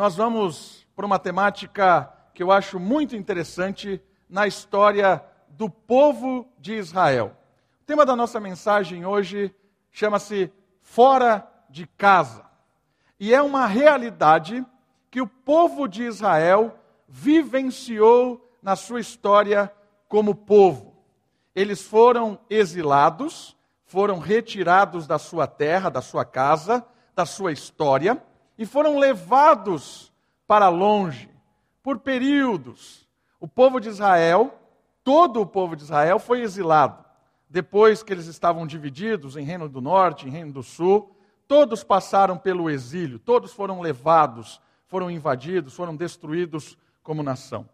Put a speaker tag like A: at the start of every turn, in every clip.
A: Nós vamos para uma temática que eu acho muito interessante na história do povo de Israel. O tema da nossa mensagem hoje chama-se Fora de Casa. E é uma realidade que o povo de Israel vivenciou na sua história como povo. Eles foram exilados, foram retirados da sua terra, da sua casa, da sua história e foram levados para longe por períodos. O povo de Israel, todo o povo de Israel foi exilado. Depois que eles estavam divididos em Reino do Norte, em Reino do Sul, todos passaram pelo exílio, todos foram levados, foram invadidos, foram destruídos como nação.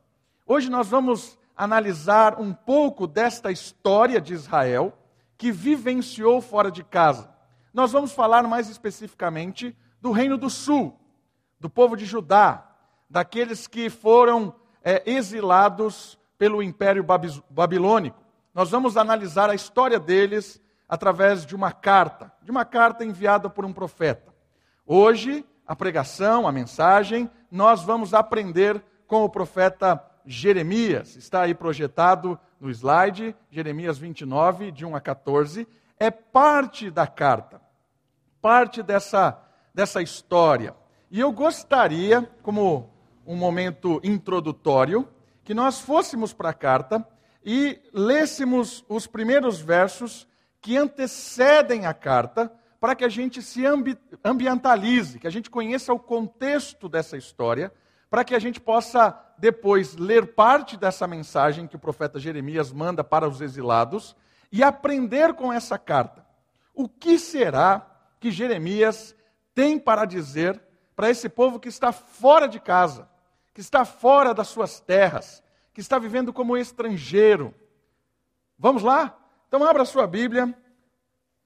A: Hoje nós vamos analisar um pouco desta história de Israel que vivenciou fora de casa. Nós vamos falar mais especificamente do reino do sul, do povo de Judá, daqueles que foram é, exilados pelo Império Babilônico. Nós vamos analisar a história deles através de uma carta, de uma carta enviada por um profeta. Hoje, a pregação, a mensagem, nós vamos aprender com o profeta Jeremias. Está aí projetado no slide, Jeremias 29, de 1 a 14. É parte da carta, parte dessa dessa história. E eu gostaria, como um momento introdutório, que nós fôssemos para a carta e lêssemos os primeiros versos que antecedem a carta, para que a gente se ambi ambientalize, que a gente conheça o contexto dessa história, para que a gente possa depois ler parte dessa mensagem que o profeta Jeremias manda para os exilados e aprender com essa carta. O que será que Jeremias tem para dizer para esse povo que está fora de casa, que está fora das suas terras, que está vivendo como estrangeiro. Vamos lá? Então abra sua Bíblia,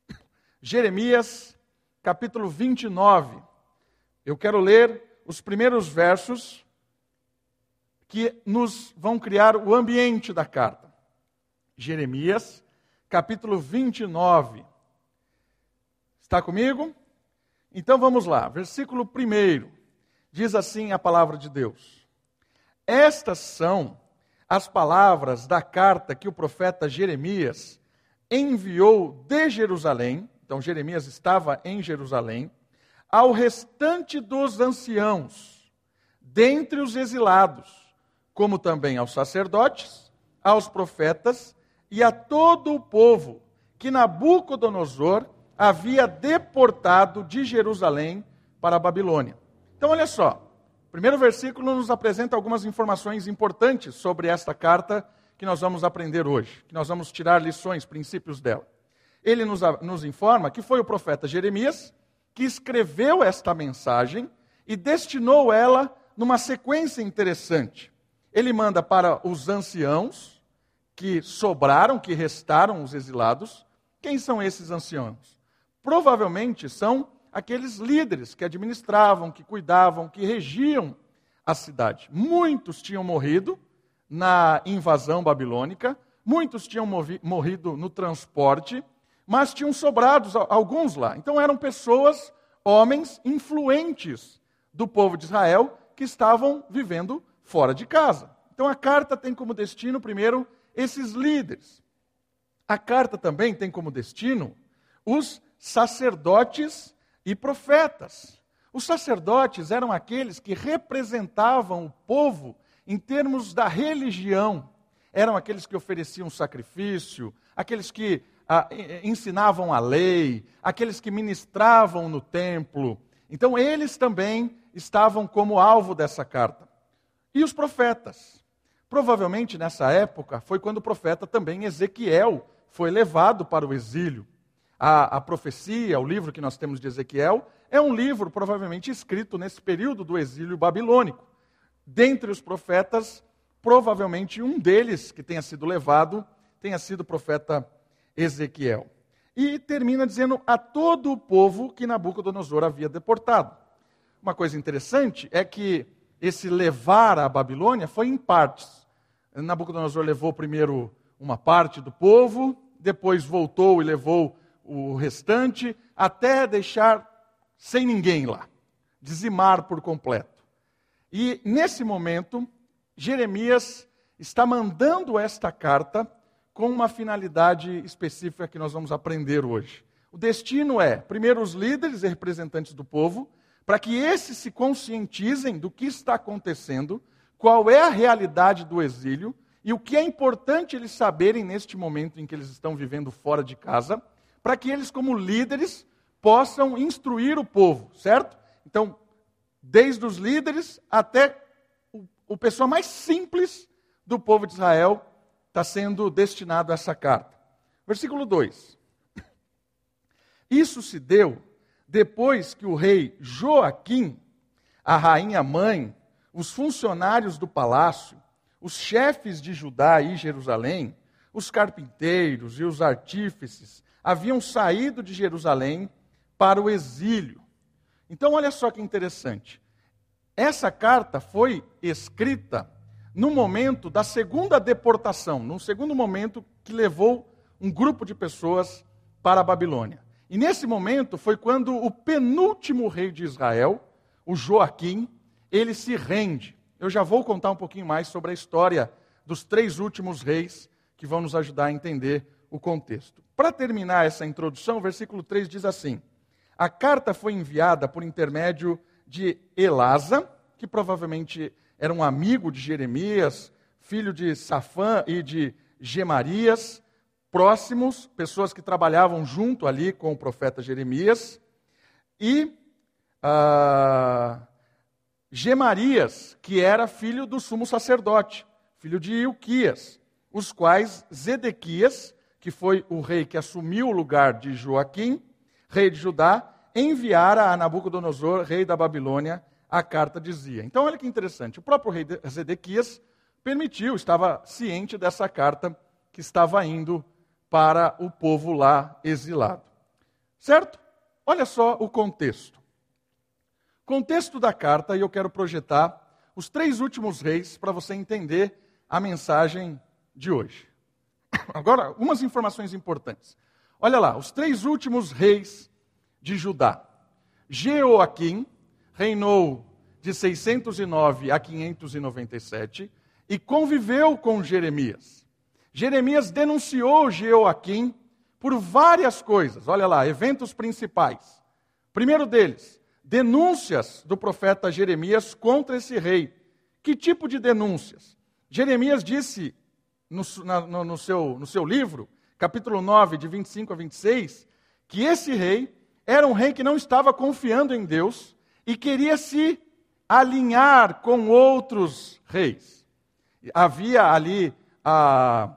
A: Jeremias, capítulo 29. Eu quero ler os primeiros versos que nos vão criar o ambiente da carta. Jeremias, capítulo 29. Está comigo? Então vamos lá, versículo 1 diz assim a palavra de Deus: Estas são as palavras da carta que o profeta Jeremias enviou de Jerusalém, então Jeremias estava em Jerusalém, ao restante dos anciãos, dentre os exilados, como também aos sacerdotes, aos profetas e a todo o povo que Nabucodonosor havia deportado de Jerusalém para a Babilônia. Então, olha só, o primeiro versículo nos apresenta algumas informações importantes sobre esta carta que nós vamos aprender hoje, que nós vamos tirar lições, princípios dela. Ele nos, nos informa que foi o profeta Jeremias que escreveu esta mensagem e destinou ela numa sequência interessante. Ele manda para os anciãos que sobraram, que restaram os exilados. Quem são esses anciãos? Provavelmente são aqueles líderes que administravam, que cuidavam, que regiam a cidade. Muitos tinham morrido na invasão babilônica, muitos tinham morrido no transporte, mas tinham sobrados alguns lá. Então eram pessoas, homens influentes do povo de Israel que estavam vivendo fora de casa. Então a carta tem como destino, primeiro, esses líderes. A carta também tem como destino os sacerdotes e profetas. Os sacerdotes eram aqueles que representavam o povo em termos da religião. Eram aqueles que ofereciam sacrifício, aqueles que ah, ensinavam a lei, aqueles que ministravam no templo. Então, eles também estavam como alvo dessa carta. E os profetas? Provavelmente nessa época foi quando o profeta também Ezequiel foi levado para o exílio a, a profecia, o livro que nós temos de Ezequiel, é um livro provavelmente escrito nesse período do exílio babilônico. Dentre os profetas, provavelmente um deles que tenha sido levado tenha sido o profeta Ezequiel. E termina dizendo a todo o povo que Nabucodonosor havia deportado. Uma coisa interessante é que esse levar à Babilônia foi em partes. Nabucodonosor levou primeiro uma parte do povo, depois voltou e levou o restante, até deixar sem ninguém lá, dizimar por completo. E nesse momento, Jeremias está mandando esta carta com uma finalidade específica que nós vamos aprender hoje. O destino é, primeiro, os líderes e representantes do povo, para que esses se conscientizem do que está acontecendo, qual é a realidade do exílio e o que é importante eles saberem neste momento em que eles estão vivendo fora de casa, para que eles, como líderes, possam instruir o povo, certo? Então, desde os líderes até o, o pessoa mais simples do povo de Israel está sendo destinado a essa carta. Versículo 2. Isso se deu depois que o rei Joaquim, a rainha mãe, os funcionários do palácio, os chefes de Judá e Jerusalém, os carpinteiros e os artífices haviam saído de Jerusalém para o exílio. Então, olha só que interessante. Essa carta foi escrita no momento da segunda deportação, num segundo momento que levou um grupo de pessoas para a Babilônia. E nesse momento foi quando o penúltimo rei de Israel, o Joaquim, ele se rende. Eu já vou contar um pouquinho mais sobre a história dos três últimos reis que vão nos ajudar a entender o contexto. Para terminar essa introdução, o versículo 3 diz assim: A carta foi enviada por intermédio de Elasa, que provavelmente era um amigo de Jeremias, filho de Safã e de Gemarias, próximos, pessoas que trabalhavam junto ali com o profeta Jeremias, e uh, Gemarias, que era filho do sumo sacerdote, filho de Ilquias, os quais Zedequias, que foi o rei que assumiu o lugar de Joaquim, rei de Judá, enviara a Nabucodonosor, rei da Babilônia, a carta dizia. Então, olha que interessante. O próprio rei Zedequias permitiu, estava ciente dessa carta que estava indo para o povo lá exilado. Certo? Olha só o contexto. Contexto da carta, e eu quero projetar os três últimos reis para você entender a mensagem de hoje. Agora, algumas informações importantes. Olha lá, os três últimos reis de Judá. Jeoaquim reinou de 609 a 597 e conviveu com Jeremias. Jeremias denunciou Jeoaquim por várias coisas. Olha lá, eventos principais. Primeiro deles, denúncias do profeta Jeremias contra esse rei. Que tipo de denúncias? Jeremias disse no, no, no, seu, no seu livro, capítulo 9, de 25 a 26, que esse rei era um rei que não estava confiando em Deus e queria se alinhar com outros reis. Havia ali a,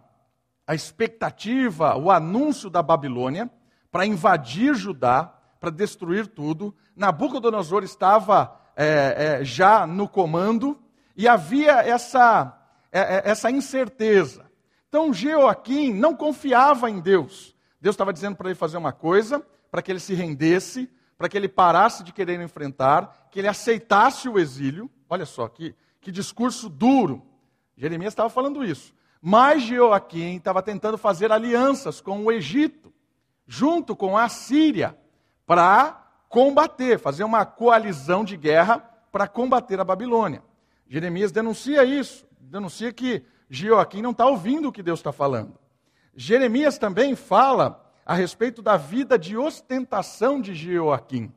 A: a expectativa, o anúncio da Babilônia para invadir Judá, para destruir tudo. Nabucodonosor estava é, é, já no comando e havia essa, essa incerteza. Então Joaquim não confiava em Deus. Deus estava dizendo para ele fazer uma coisa, para que ele se rendesse, para que ele parasse de querer enfrentar, que ele aceitasse o exílio. Olha só que, que discurso duro. Jeremias estava falando isso. Mas Joaquim estava tentando fazer alianças com o Egito, junto com a Síria, para combater, fazer uma coalizão de guerra para combater a Babilônia. Jeremias denuncia isso, denuncia que Joaquim não está ouvindo o que Deus está falando. Jeremias também fala a respeito da vida de ostentação de Joaquim.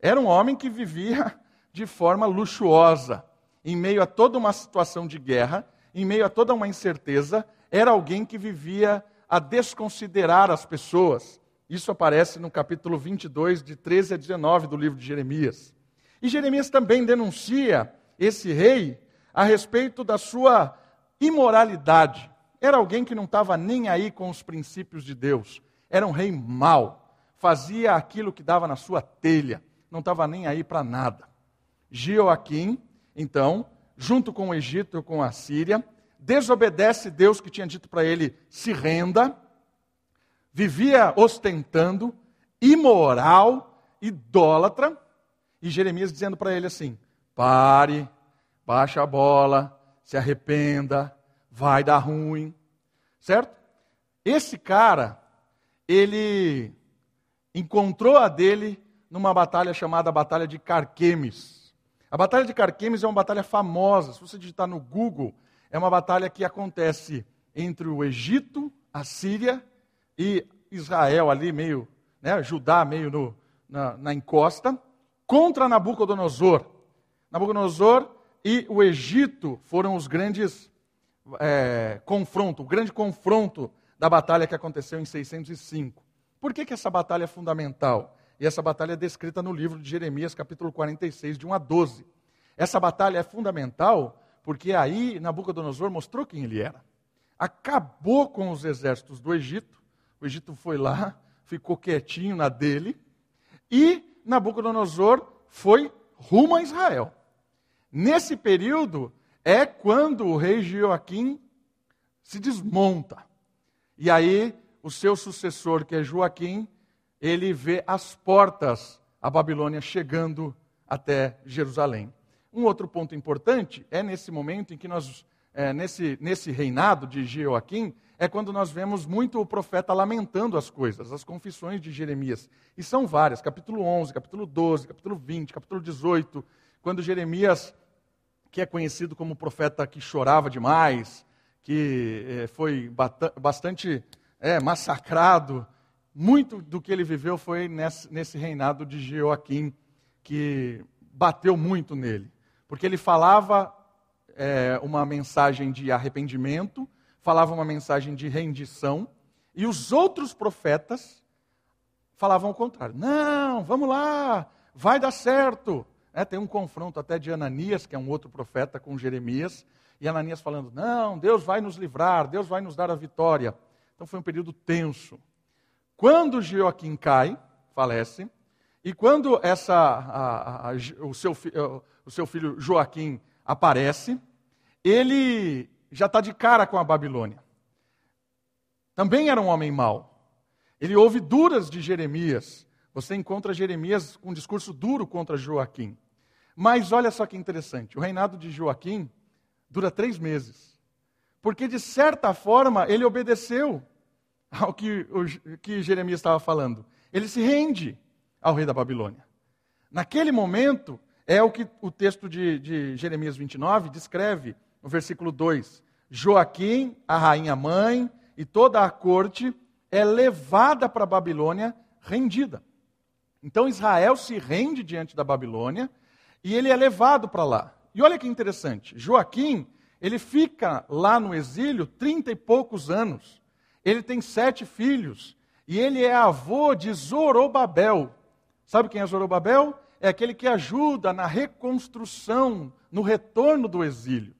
A: Era um homem que vivia de forma luxuosa, em meio a toda uma situação de guerra, em meio a toda uma incerteza, era alguém que vivia a desconsiderar as pessoas, isso aparece no capítulo 22, de 13 a 19 do livro de Jeremias. E Jeremias também denuncia esse rei a respeito da sua imoralidade. Era alguém que não estava nem aí com os princípios de Deus. Era um rei mau. Fazia aquilo que dava na sua telha. Não estava nem aí para nada. Joaquim, então, junto com o Egito e com a Síria, desobedece Deus que tinha dito para ele: se renda vivia ostentando, imoral, idólatra, e Jeremias dizendo para ele assim: pare, baixa a bola, se arrependa, vai dar ruim, certo? Esse cara, ele encontrou a dele numa batalha chamada Batalha de Carquemes. A Batalha de Carquemes é uma batalha famosa. Se você digitar no Google, é uma batalha que acontece entre o Egito, a Síria e Israel ali, meio, né, Judá meio no, na, na encosta, contra Nabucodonosor. Nabucodonosor e o Egito foram os grandes é, confronto, o grande confronto da batalha que aconteceu em 605. Por que, que essa batalha é fundamental? E essa batalha é descrita no livro de Jeremias, capítulo 46, de 1 a 12. Essa batalha é fundamental porque aí Nabucodonosor mostrou quem ele era. Acabou com os exércitos do Egito, o Egito foi lá, ficou quietinho na dele, e Nabucodonosor foi rumo a Israel. Nesse período é quando o rei Joaquim se desmonta. E aí o seu sucessor, que é Joaquim, ele vê as portas a Babilônia chegando até Jerusalém. Um outro ponto importante é nesse momento em que nós, é, nesse, nesse reinado de Joaquim, é quando nós vemos muito o profeta lamentando as coisas, as confissões de Jeremias. E são várias, capítulo 11, capítulo 12, capítulo 20, capítulo 18, quando Jeremias, que é conhecido como profeta que chorava demais, que é, foi bastante é, massacrado, muito do que ele viveu foi nesse, nesse reinado de Joaquim, que bateu muito nele. Porque ele falava é, uma mensagem de arrependimento, falava uma mensagem de rendição, e os outros profetas falavam o contrário. Não, vamos lá, vai dar certo. É, tem um confronto até de Ananias, que é um outro profeta, com Jeremias, e Ananias falando: Não, Deus vai nos livrar, Deus vai nos dar a vitória. Então foi um período tenso. Quando Joaquim cai, falece, e quando essa, a, a, o, seu, o seu filho Joaquim aparece, ele já está de cara com a Babilônia. Também era um homem mau. Ele ouve duras de Jeremias. Você encontra Jeremias com um discurso duro contra Joaquim. Mas olha só que interessante: o reinado de Joaquim dura três meses. Porque, de certa forma, ele obedeceu ao que, o, que Jeremias estava falando. Ele se rende ao rei da Babilônia. Naquele momento, é o que o texto de, de Jeremias 29 descreve, no versículo 2. Joaquim, a rainha mãe e toda a corte é levada para a Babilônia rendida. Então Israel se rende diante da Babilônia e ele é levado para lá. E olha que interessante, Joaquim, ele fica lá no exílio trinta e poucos anos. Ele tem sete filhos. E ele é avô de Zorobabel. Sabe quem é Zorobabel? É aquele que ajuda na reconstrução, no retorno do exílio.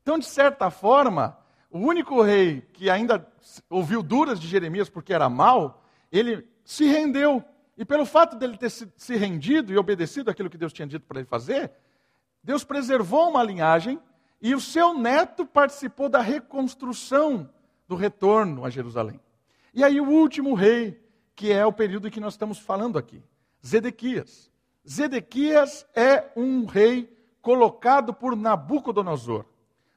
A: Então, de certa forma, o único rei que ainda ouviu duras de Jeremias porque era mau, ele se rendeu. E pelo fato dele ter se rendido e obedecido aquilo que Deus tinha dito para ele fazer, Deus preservou uma linhagem e o seu neto participou da reconstrução do retorno a Jerusalém. E aí o último rei, que é o período que nós estamos falando aqui, Zedequias. Zedequias é um rei colocado por Nabucodonosor.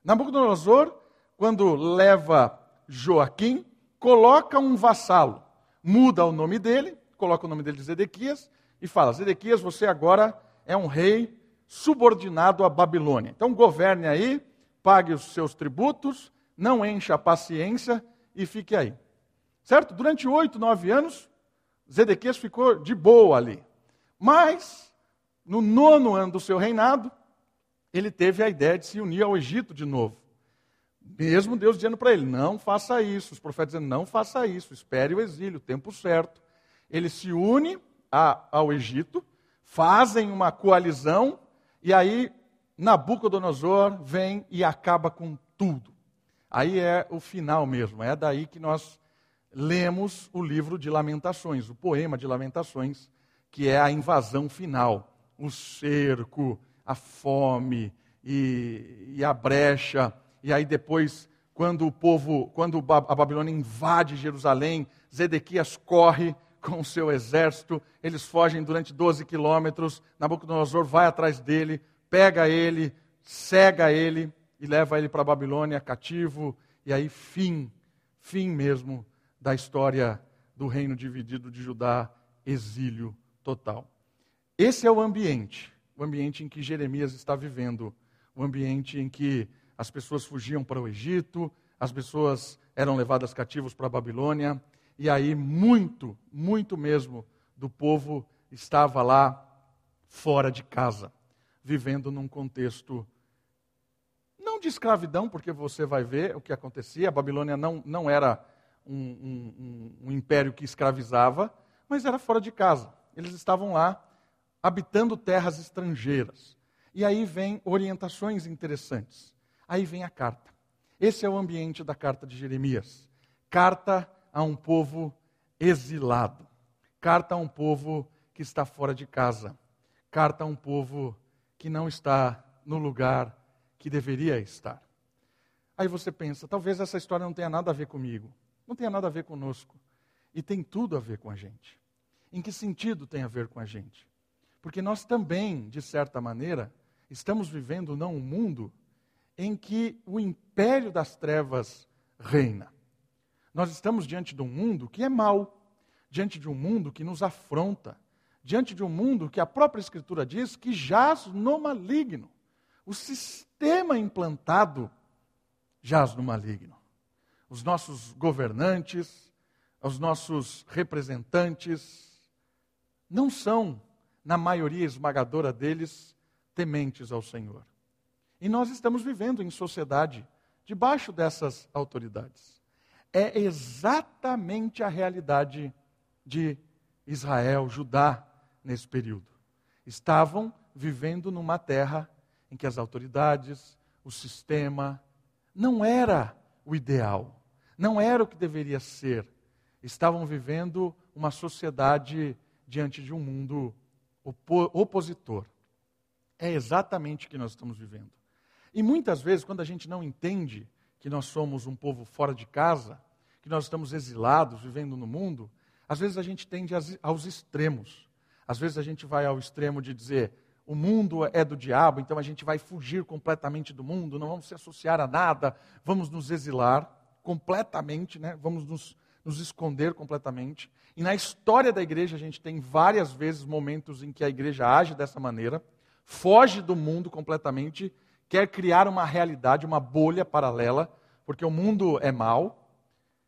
A: Nabucodonosor, quando leva Joaquim, coloca um vassalo, muda o nome dele, coloca o nome dele de Zedequias e fala: Zedequias, você agora é um rei subordinado à Babilônia. Então governe aí, pague os seus tributos, não encha a paciência e fique aí. Certo? Durante oito, nove anos, Zedequias ficou de boa ali. Mas, no nono ano do seu reinado, ele teve a ideia de se unir ao Egito de novo. Mesmo Deus dizendo para ele: não faça isso. Os profetas dizendo: não faça isso, espere o exílio, o tempo certo. Ele se une a, ao Egito, fazem uma coalizão, e aí Nabucodonosor vem e acaba com tudo. Aí é o final mesmo, é daí que nós lemos o livro de Lamentações, o poema de Lamentações, que é a invasão final, o cerco, a fome e, e a brecha. E aí depois, quando o povo, quando a Babilônia invade Jerusalém, Zedequias corre com o seu exército, eles fogem durante 12 quilômetros, Nabucodonosor vai atrás dele, pega ele, cega ele, e leva ele para a Babilônia cativo, e aí fim, fim mesmo da história do reino dividido de Judá, exílio total. Esse é o ambiente o ambiente em que Jeremias está vivendo, o ambiente em que as pessoas fugiam para o Egito, as pessoas eram levadas cativos para a Babilônia, e aí muito, muito mesmo do povo estava lá fora de casa, vivendo num contexto não de escravidão, porque você vai ver o que acontecia, a Babilônia não, não era um, um, um, um império que escravizava, mas era fora de casa. Eles estavam lá habitando terras estrangeiras. E aí vem orientações interessantes. Aí vem a carta. Esse é o ambiente da carta de Jeremias. Carta a um povo exilado. Carta a um povo que está fora de casa. Carta a um povo que não está no lugar que deveria estar. Aí você pensa, talvez essa história não tenha nada a ver comigo, não tenha nada a ver conosco. E tem tudo a ver com a gente. Em que sentido tem a ver com a gente? Porque nós também, de certa maneira, estamos vivendo não um mundo em que o império das trevas reina. Nós estamos diante de um mundo que é mau, diante de um mundo que nos afronta, diante de um mundo que a própria Escritura diz que jaz no maligno. O sistema implantado jaz no maligno. Os nossos governantes, os nossos representantes, não são, na maioria esmagadora deles, tementes ao Senhor. E nós estamos vivendo em sociedade debaixo dessas autoridades. É exatamente a realidade de Israel, Judá, nesse período. Estavam vivendo numa terra em que as autoridades, o sistema, não era o ideal, não era o que deveria ser. Estavam vivendo uma sociedade diante de um mundo opositor. É exatamente o que nós estamos vivendo. E muitas vezes, quando a gente não entende que nós somos um povo fora de casa, que nós estamos exilados, vivendo no mundo, às vezes a gente tende aos extremos. Às vezes a gente vai ao extremo de dizer, o mundo é do diabo, então a gente vai fugir completamente do mundo, não vamos se associar a nada, vamos nos exilar completamente, né? vamos nos, nos esconder completamente. E na história da igreja a gente tem várias vezes momentos em que a igreja age dessa maneira, foge do mundo completamente quer criar uma realidade, uma bolha paralela, porque o mundo é mau,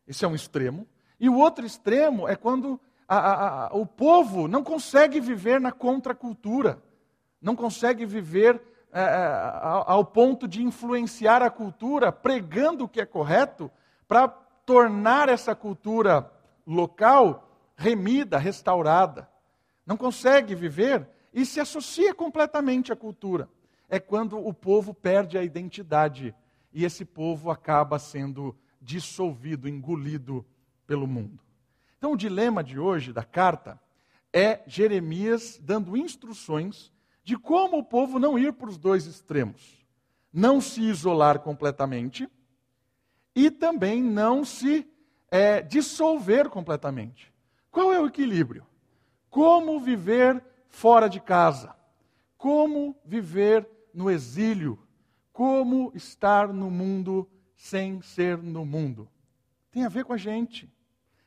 A: esse é um extremo. E o outro extremo é quando a, a, a, o povo não consegue viver na contracultura, não consegue viver é, é ao ponto de influenciar a cultura, pregando o que é correto, para tornar essa cultura local remida, restaurada. Não consegue viver e se associa completamente à cultura é quando o povo perde a identidade e esse povo acaba sendo dissolvido, engolido pelo mundo. Então, o dilema de hoje da carta é Jeremias dando instruções de como o povo não ir para os dois extremos. Não se isolar completamente e também não se é, dissolver completamente. Qual é o equilíbrio? Como viver fora de casa? Como viver no exílio, como estar no mundo sem ser no mundo. Tem a ver com a gente,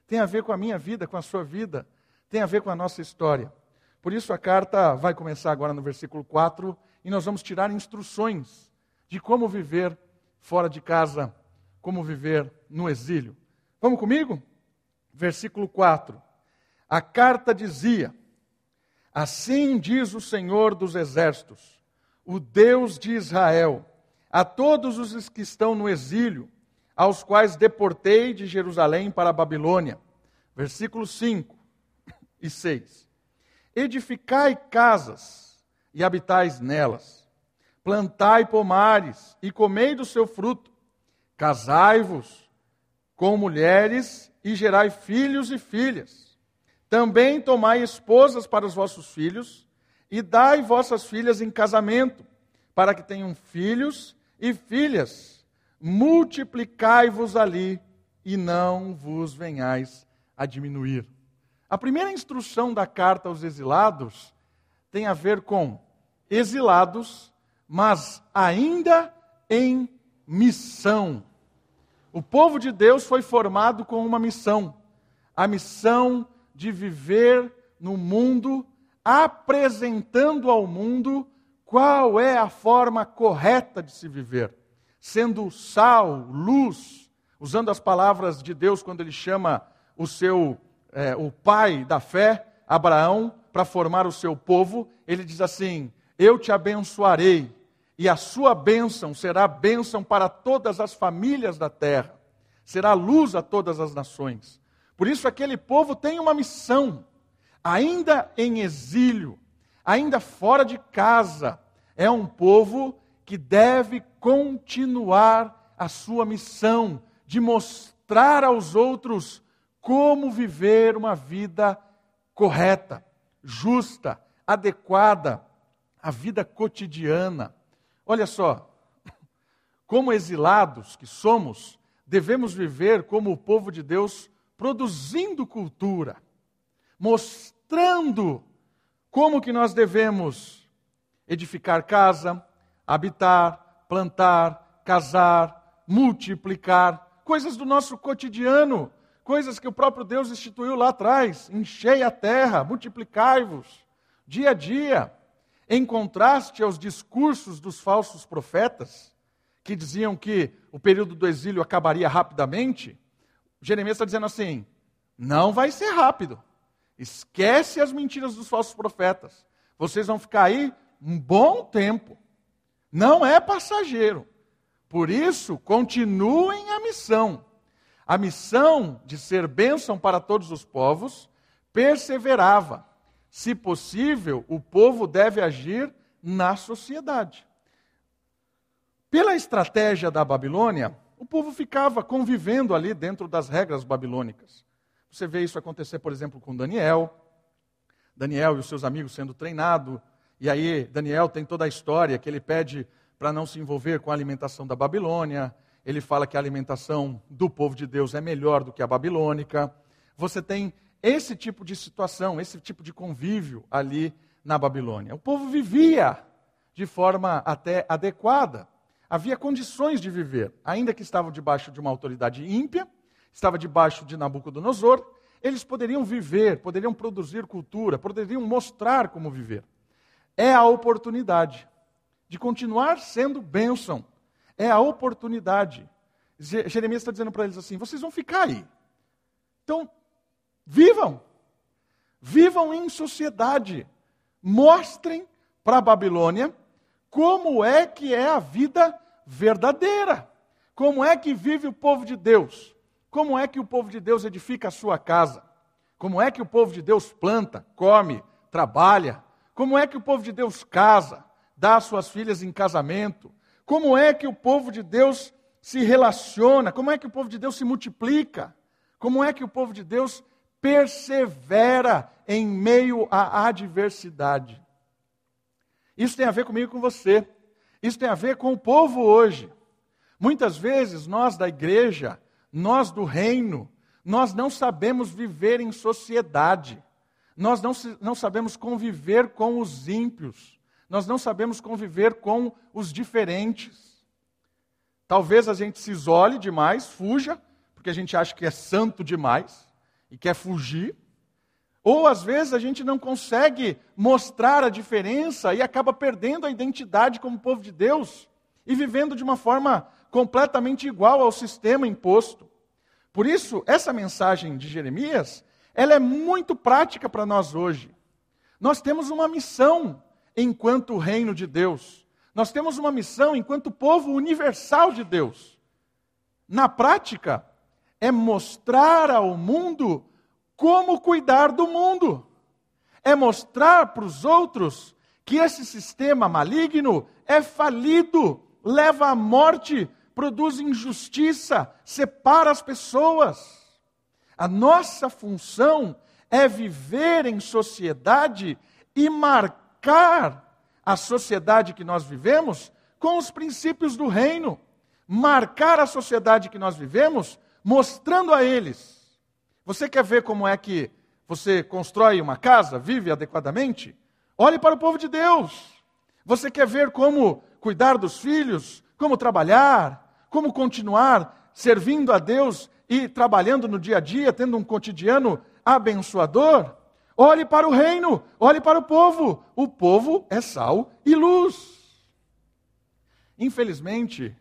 A: tem a ver com a minha vida, com a sua vida, tem a ver com a nossa história. Por isso a carta vai começar agora no versículo 4 e nós vamos tirar instruções de como viver fora de casa, como viver no exílio. Vamos comigo? Versículo 4. A carta dizia: Assim diz o Senhor dos Exércitos o Deus de Israel, a todos os que estão no exílio, aos quais deportei de Jerusalém para a Babilônia. Versículos 5 e 6. Edificai casas e habitais nelas, plantai pomares e comei do seu fruto, casai-vos com mulheres e gerai filhos e filhas. Também tomai esposas para os vossos filhos e dai vossas filhas em casamento, para que tenham filhos e filhas. Multiplicai-vos ali e não vos venhais a diminuir. A primeira instrução da carta aos exilados tem a ver com exilados, mas ainda em missão. O povo de Deus foi formado com uma missão: a missão de viver no mundo apresentando ao mundo qual é a forma correta de se viver, sendo sal, luz, usando as palavras de Deus quando ele chama o seu é, o pai da fé, Abraão, para formar o seu povo, ele diz assim: Eu te abençoarei, e a sua bênção será bênção para todas as famílias da terra, será luz a todas as nações. Por isso, aquele povo tem uma missão, ainda em exílio, ainda fora de casa, é um povo que deve continuar a sua missão de mostrar aos outros como viver uma vida correta, justa, adequada à vida cotidiana. Olha só, como exilados que somos, devemos viver como o povo de Deus, produzindo cultura, mostrando como que nós devemos edificar casa, habitar, plantar, casar, multiplicar, coisas do nosso cotidiano, coisas que o próprio Deus instituiu lá atrás: enchei a terra, multiplicai-vos, dia a dia, em contraste aos discursos dos falsos profetas, que diziam que o período do exílio acabaria rapidamente. Jeremias está dizendo assim: não vai ser rápido. Esquece as mentiras dos falsos profetas. Vocês vão ficar aí um bom tempo. Não é passageiro. Por isso, continuem a missão. A missão de ser bênção para todos os povos perseverava. Se possível, o povo deve agir na sociedade. Pela estratégia da Babilônia, o povo ficava convivendo ali dentro das regras babilônicas. Você vê isso acontecer, por exemplo, com Daniel. Daniel e os seus amigos sendo treinados. E aí, Daniel tem toda a história que ele pede para não se envolver com a alimentação da Babilônia. Ele fala que a alimentação do povo de Deus é melhor do que a babilônica. Você tem esse tipo de situação, esse tipo de convívio ali na Babilônia. O povo vivia de forma até adequada. Havia condições de viver, ainda que estavam debaixo de uma autoridade ímpia, estava debaixo de Nabucodonosor, eles poderiam viver, poderiam produzir cultura, poderiam mostrar como viver. É a oportunidade de continuar sendo bênção. É a oportunidade. Jeremias está dizendo para eles assim: vocês vão ficar aí. Então, vivam. Vivam em sociedade. Mostrem para a Babilônia como é que é a vida verdadeira. Como é que vive o povo de Deus. Como é que o povo de Deus edifica a sua casa? Como é que o povo de Deus planta, come, trabalha? Como é que o povo de Deus casa, dá suas filhas em casamento? Como é que o povo de Deus se relaciona? Como é que o povo de Deus se multiplica? Como é que o povo de Deus persevera em meio à adversidade? Isso tem a ver comigo e com você. Isso tem a ver com o povo hoje. Muitas vezes nós da igreja nós do reino, nós não sabemos viver em sociedade. Nós não, não sabemos conviver com os ímpios. Nós não sabemos conviver com os diferentes. Talvez a gente se isole demais, fuja, porque a gente acha que é santo demais e quer fugir. Ou às vezes a gente não consegue mostrar a diferença e acaba perdendo a identidade como povo de Deus e vivendo de uma forma completamente igual ao sistema imposto. Por isso, essa mensagem de Jeremias, ela é muito prática para nós hoje. Nós temos uma missão enquanto reino de Deus. Nós temos uma missão enquanto povo universal de Deus. Na prática, é mostrar ao mundo como cuidar do mundo. É mostrar para os outros que esse sistema maligno é falido, leva à morte produz injustiça, separa as pessoas. A nossa função é viver em sociedade e marcar a sociedade que nós vivemos com os princípios do reino. Marcar a sociedade que nós vivemos mostrando a eles. Você quer ver como é que você constrói uma casa, vive adequadamente? Olhe para o povo de Deus. Você quer ver como cuidar dos filhos, como trabalhar, como continuar servindo a Deus e trabalhando no dia a dia, tendo um cotidiano abençoador? Olhe para o reino, olhe para o povo. O povo é sal e luz. Infelizmente,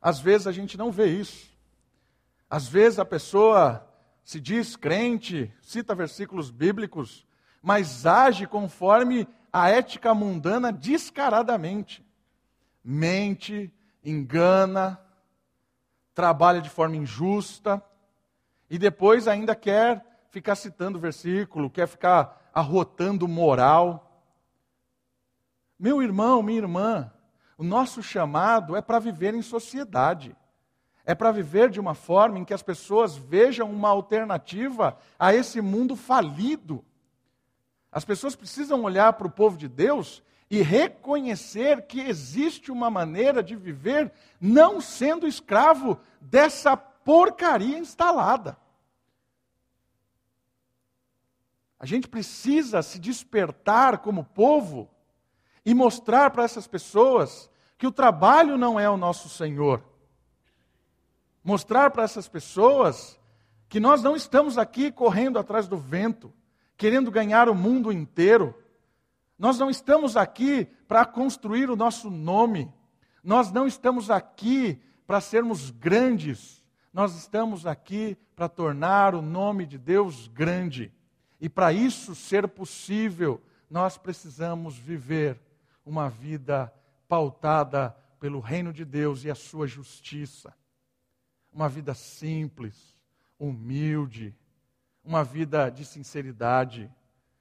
A: às vezes a gente não vê isso. Às vezes a pessoa se diz crente, cita versículos bíblicos, mas age conforme a ética mundana descaradamente. Mente, engana, trabalha de forma injusta e depois ainda quer ficar citando versículo, quer ficar arrotando moral. Meu irmão, minha irmã, o nosso chamado é para viver em sociedade. É para viver de uma forma em que as pessoas vejam uma alternativa a esse mundo falido. As pessoas precisam olhar para o povo de Deus e reconhecer que existe uma maneira de viver não sendo escravo dessa porcaria instalada. A gente precisa se despertar como povo e mostrar para essas pessoas que o trabalho não é o nosso Senhor. Mostrar para essas pessoas que nós não estamos aqui correndo atrás do vento, querendo ganhar o mundo inteiro. Nós não estamos aqui para construir o nosso nome. Nós não estamos aqui para sermos grandes. Nós estamos aqui para tornar o nome de Deus grande. E para isso ser possível, nós precisamos viver uma vida pautada pelo reino de Deus e a sua justiça. Uma vida simples, humilde, uma vida de sinceridade,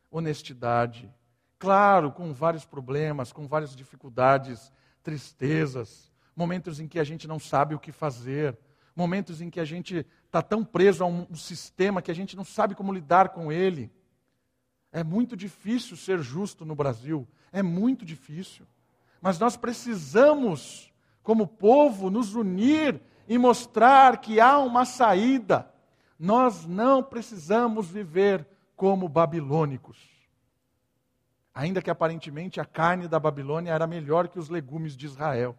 A: honestidade. Claro, com vários problemas, com várias dificuldades, tristezas, momentos em que a gente não sabe o que fazer, momentos em que a gente está tão preso a um, sistema que a gente não sabe como lidar com ele. É muito difícil ser justo no Brasil, é muito difícil. Mas nós precisamos, como povo, nos unir e mostrar que há uma saída. Nós não precisamos viver como babilônicos. Ainda que aparentemente a carne da Babilônia era melhor que os legumes de Israel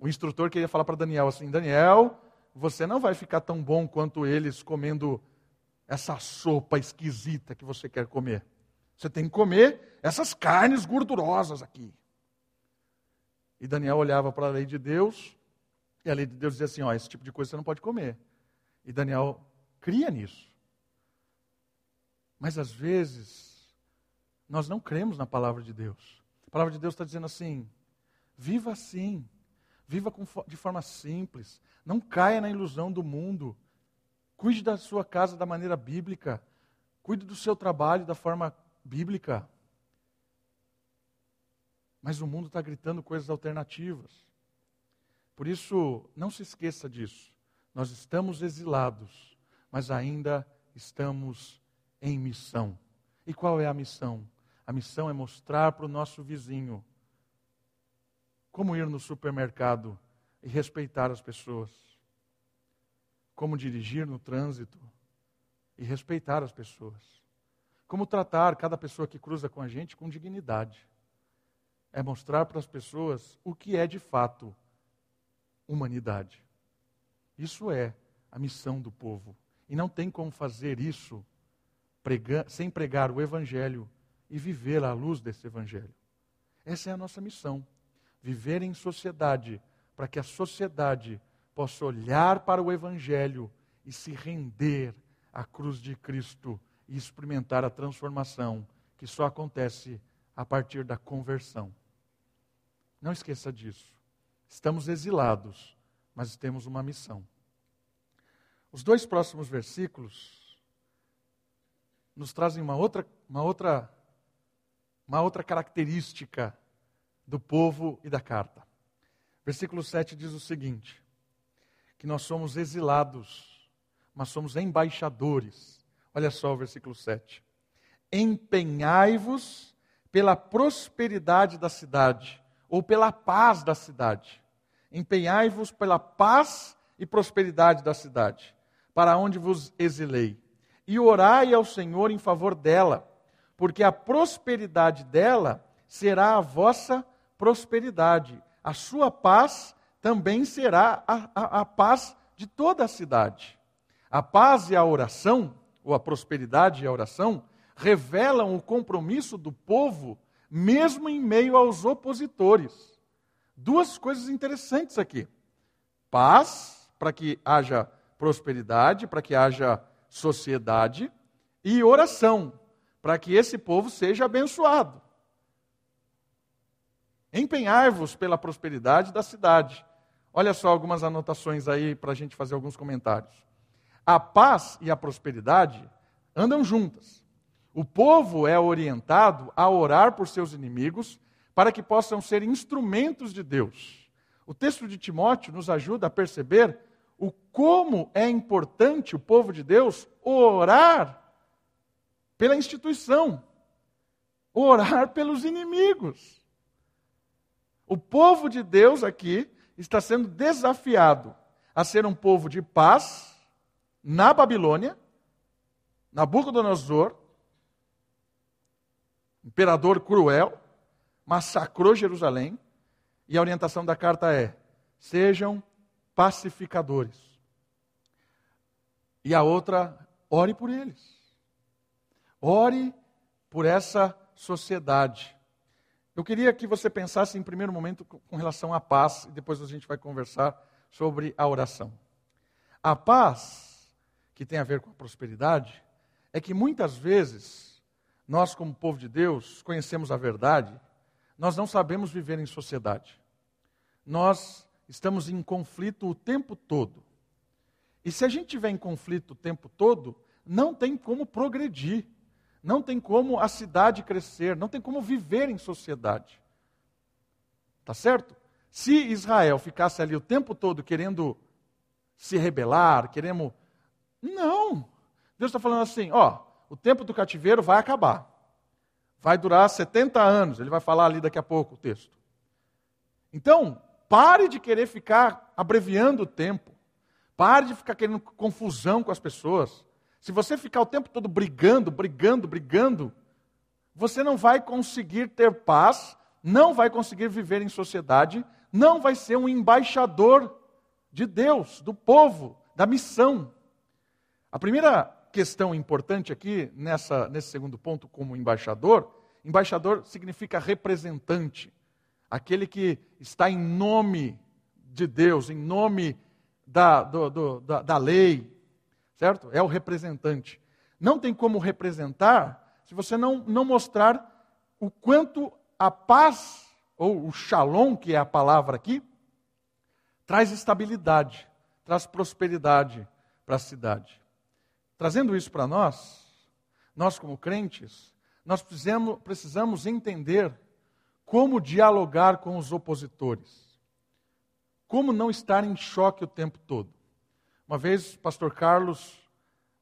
A: o instrutor queria falar para Daniel assim: Daniel, você não vai ficar tão bom quanto eles comendo essa sopa esquisita que você quer comer. Você tem que comer essas carnes gordurosas aqui. E Daniel olhava para a lei de Deus, e a lei de Deus dizia assim: ó, esse tipo de coisa você não pode comer. E Daniel cria nisso. Mas às vezes, nós não cremos na palavra de Deus. A palavra de Deus está dizendo assim: viva assim. Viva de forma simples. Não caia na ilusão do mundo. Cuide da sua casa da maneira bíblica. Cuide do seu trabalho da forma bíblica. Mas o mundo está gritando coisas alternativas. Por isso, não se esqueça disso. Nós estamos exilados, mas ainda estamos em missão. E qual é a missão? A missão é mostrar para o nosso vizinho como ir no supermercado e respeitar as pessoas. Como dirigir no trânsito e respeitar as pessoas. Como tratar cada pessoa que cruza com a gente com dignidade. É mostrar para as pessoas o que é de fato humanidade. Isso é a missão do povo. E não tem como fazer isso prega sem pregar o Evangelho e viver à luz desse Evangelho. Essa é a nossa missão viver em sociedade, para que a sociedade possa olhar para o Evangelho e se render à cruz de Cristo e experimentar a transformação que só acontece a partir da conversão. Não esqueça disso. Estamos exilados, mas temos uma missão. Os dois próximos versículos nos trazem uma outra, uma outra, uma outra característica do povo e da carta. Versículo 7 diz o seguinte: que nós somos exilados, mas somos embaixadores. Olha só o versículo 7. Empenhai-vos pela prosperidade da cidade, ou pela paz da cidade. Empenhai-vos pela paz e prosperidade da cidade, para onde vos exilei. E orai ao Senhor em favor dela, porque a prosperidade dela será a vossa prosperidade. A sua paz também será a, a, a paz de toda a cidade. A paz e a oração, ou a prosperidade e a oração, revelam o compromisso do povo, mesmo em meio aos opositores. Duas coisas interessantes aqui: paz, para que haja prosperidade, para que haja sociedade, e oração, para que esse povo seja abençoado. Empenhai-vos pela prosperidade da cidade. Olha só algumas anotações aí para a gente fazer alguns comentários. A paz e a prosperidade andam juntas. O povo é orientado a orar por seus inimigos para que possam ser instrumentos de Deus. O texto de Timóteo nos ajuda a perceber o como é importante o povo de Deus orar pela instituição, orar pelos inimigos. O povo de Deus aqui está sendo desafiado a ser um povo de paz na Babilônia, Nabucodonosor, imperador cruel, massacrou Jerusalém, e a orientação da carta é: sejam pacificadores. E a outra, ore por eles. Ore por essa sociedade. Eu queria que você pensasse em primeiro momento com relação à paz, e depois a gente vai conversar sobre a oração. A paz, que tem a ver com a prosperidade, é que muitas vezes nós, como povo de Deus, conhecemos a verdade, nós não sabemos viver em sociedade. Nós estamos em conflito o tempo todo. E se a gente estiver em conflito o tempo todo, não tem como progredir. Não tem como a cidade crescer, não tem como viver em sociedade. Tá certo? Se Israel ficasse ali o tempo todo querendo se rebelar, querendo. Não! Deus está falando assim: ó, o tempo do cativeiro vai acabar. Vai durar 70 anos. Ele vai falar ali daqui a pouco o texto. Então, pare de querer ficar abreviando o tempo. Pare de ficar querendo confusão com as pessoas. Se você ficar o tempo todo brigando, brigando, brigando, você não vai conseguir ter paz, não vai conseguir viver em sociedade, não vai ser um embaixador de Deus, do povo, da missão. A primeira questão importante aqui, nessa, nesse segundo ponto, como embaixador, embaixador significa representante, aquele que está em nome de Deus, em nome da, do, do, da, da lei, certo? É o representante. Não tem como representar se você não, não mostrar o quanto a paz, ou o shalom, que é a palavra aqui, traz estabilidade, traz prosperidade para a cidade. Trazendo isso para nós, nós como crentes, nós precisamos, precisamos entender como dialogar com os opositores. Como não estar em choque o tempo todo. Uma vez, o pastor Carlos,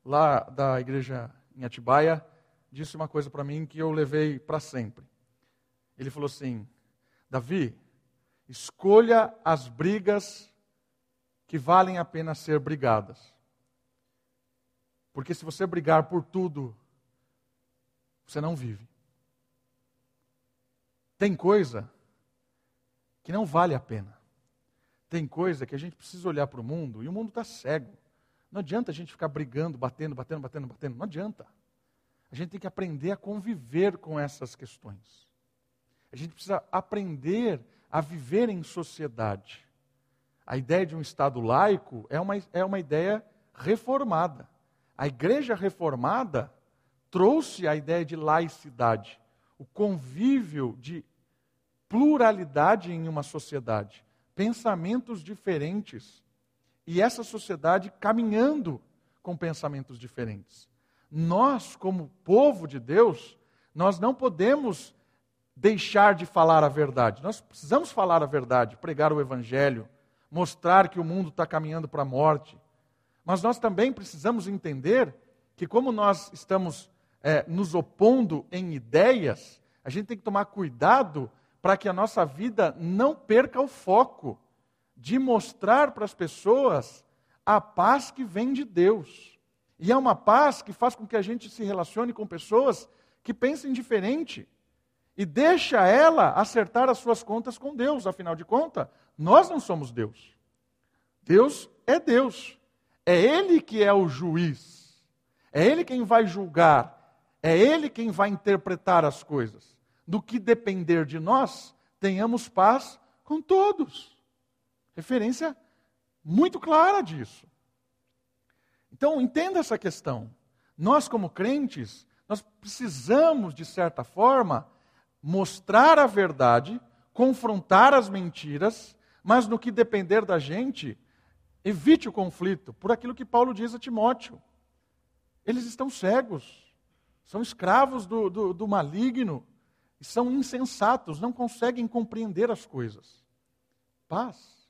A: lá da igreja em Atibaia, disse uma coisa para mim que eu levei para sempre. Ele falou assim: Davi, escolha as brigas que valem a pena ser brigadas. Porque se você brigar por tudo, você não vive. Tem coisa que não vale a pena. Tem coisa que a gente precisa olhar para o mundo e o mundo está cego. Não adianta a gente ficar brigando, batendo, batendo, batendo, batendo. Não adianta. A gente tem que aprender a conviver com essas questões. A gente precisa aprender a viver em sociedade. A ideia de um Estado laico é uma, é uma ideia reformada. A igreja reformada trouxe a ideia de laicidade, o convívio de pluralidade em uma sociedade pensamentos diferentes e essa sociedade caminhando com pensamentos diferentes. Nós, como povo de Deus, nós não podemos deixar de falar a verdade. Nós precisamos falar a verdade, pregar o evangelho, mostrar que o mundo está caminhando para a morte. Mas nós também precisamos entender que, como nós estamos é, nos opondo em ideias, a gente tem que tomar cuidado para que a nossa vida não perca o foco de mostrar para as pessoas a paz que vem de Deus. E é uma paz que faz com que a gente se relacione com pessoas que pensem diferente e deixa ela acertar as suas contas com Deus. Afinal de contas, nós não somos Deus. Deus é Deus. É Ele que é o juiz. É Ele quem vai julgar. É Ele quem vai interpretar as coisas. Do que depender de nós, tenhamos paz com todos. Referência muito clara disso. Então, entenda essa questão. Nós, como crentes, nós precisamos, de certa forma, mostrar a verdade, confrontar as mentiras, mas no que depender da gente, evite o conflito, por aquilo que Paulo diz a Timóteo. Eles estão cegos, são escravos do, do, do maligno, e são insensatos, não conseguem compreender as coisas. Paz.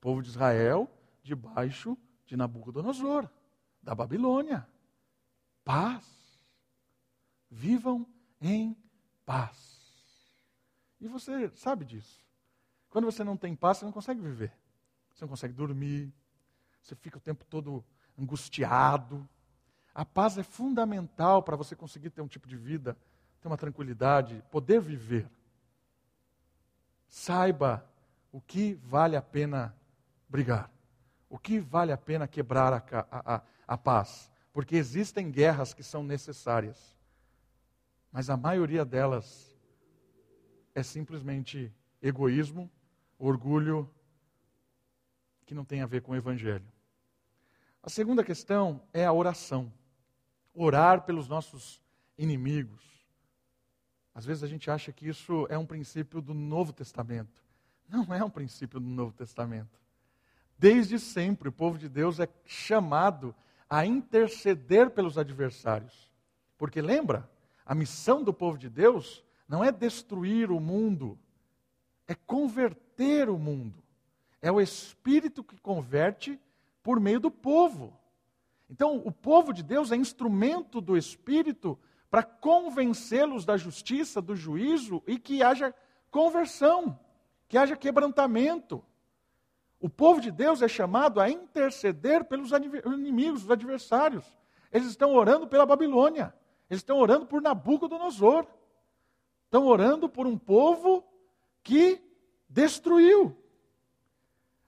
A: Povo de Israel debaixo de Nabucodonosor, da Babilônia. Paz. Vivam em paz. E você sabe disso. Quando você não tem paz, você não consegue viver. Você não consegue dormir. Você fica o tempo todo angustiado. A paz é fundamental para você conseguir ter um tipo de vida, ter uma tranquilidade, poder viver. Saiba o que vale a pena brigar, o que vale a pena quebrar a, a, a, a paz, porque existem guerras que são necessárias, mas a maioria delas é simplesmente egoísmo, orgulho, que não tem a ver com o Evangelho. A segunda questão é a oração. Orar pelos nossos inimigos. Às vezes a gente acha que isso é um princípio do Novo Testamento. Não é um princípio do Novo Testamento. Desde sempre, o povo de Deus é chamado a interceder pelos adversários. Porque lembra, a missão do povo de Deus não é destruir o mundo, é converter o mundo. É o Espírito que converte por meio do povo. Então, o povo de Deus é instrumento do Espírito para convencê-los da justiça, do juízo e que haja conversão que haja quebrantamento. O povo de Deus é chamado a interceder pelos inimigos, os adversários. Eles estão orando pela Babilônia. Eles estão orando por Nabucodonosor. Estão orando por um povo que destruiu.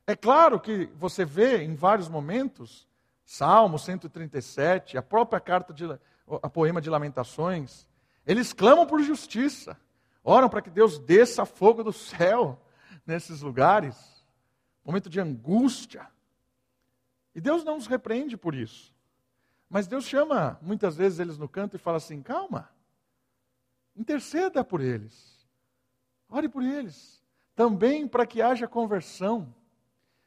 A: É claro que você vê em vários momentos, Salmo 137, a própria carta de a poema de Lamentações, eles clamam por justiça. Oram para que Deus desça fogo do céu nesses lugares, momento de angústia. E Deus não os repreende por isso. Mas Deus chama muitas vezes eles no canto e fala assim: calma, interceda por eles, ore por eles, também para que haja conversão,